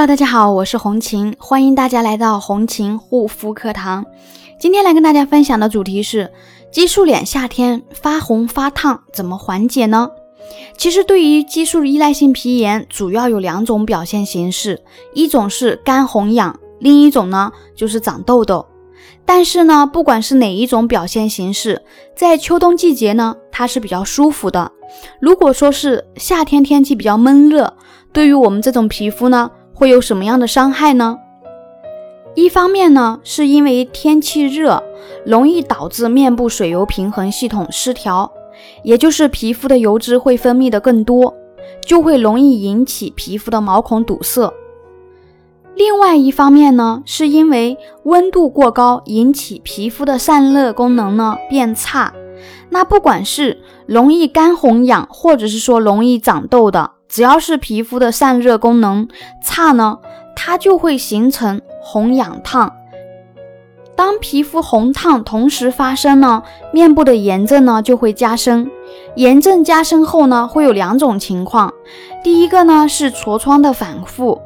Hello，大家好，我是红琴，欢迎大家来到红琴护肤课堂。今天来跟大家分享的主题是激素脸夏天发红发烫怎么缓解呢？其实对于激素依赖性皮炎，主要有两种表现形式，一种是干红痒，另一种呢就是长痘痘。但是呢，不管是哪一种表现形式，在秋冬季节呢，它是比较舒服的。如果说是夏天天气比较闷热，对于我们这种皮肤呢，会有什么样的伤害呢？一方面呢，是因为天气热，容易导致面部水油平衡系统失调，也就是皮肤的油脂会分泌的更多，就会容易引起皮肤的毛孔堵塞。另外一方面呢，是因为温度过高，引起皮肤的散热功能呢变差。那不管是容易干红痒，或者是说容易长痘的。只要是皮肤的散热功能差呢，它就会形成红痒烫。当皮肤红烫同时发生呢，面部的炎症呢就会加深。炎症加深后呢，会有两种情况：第一个呢是痤疮的反复，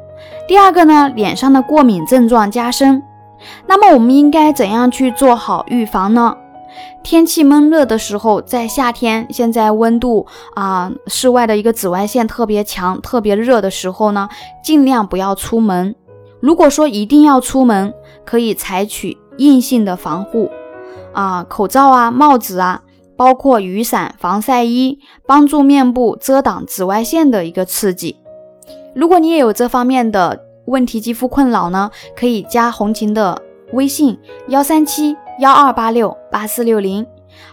第二个呢脸上的过敏症状加深。那么我们应该怎样去做好预防呢？天气闷热的时候，在夏天，现在温度啊，室外的一个紫外线特别强、特别热的时候呢，尽量不要出门。如果说一定要出门，可以采取硬性的防护啊，口罩啊、帽子啊，包括雨伞、防晒衣，帮助面部遮挡紫外线的一个刺激。如果你也有这方面的问题、肌肤困扰呢，可以加红琴的微信幺三七。幺二八六八四六零，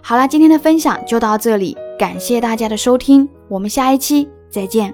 好了，今天的分享就到这里，感谢大家的收听，我们下一期再见。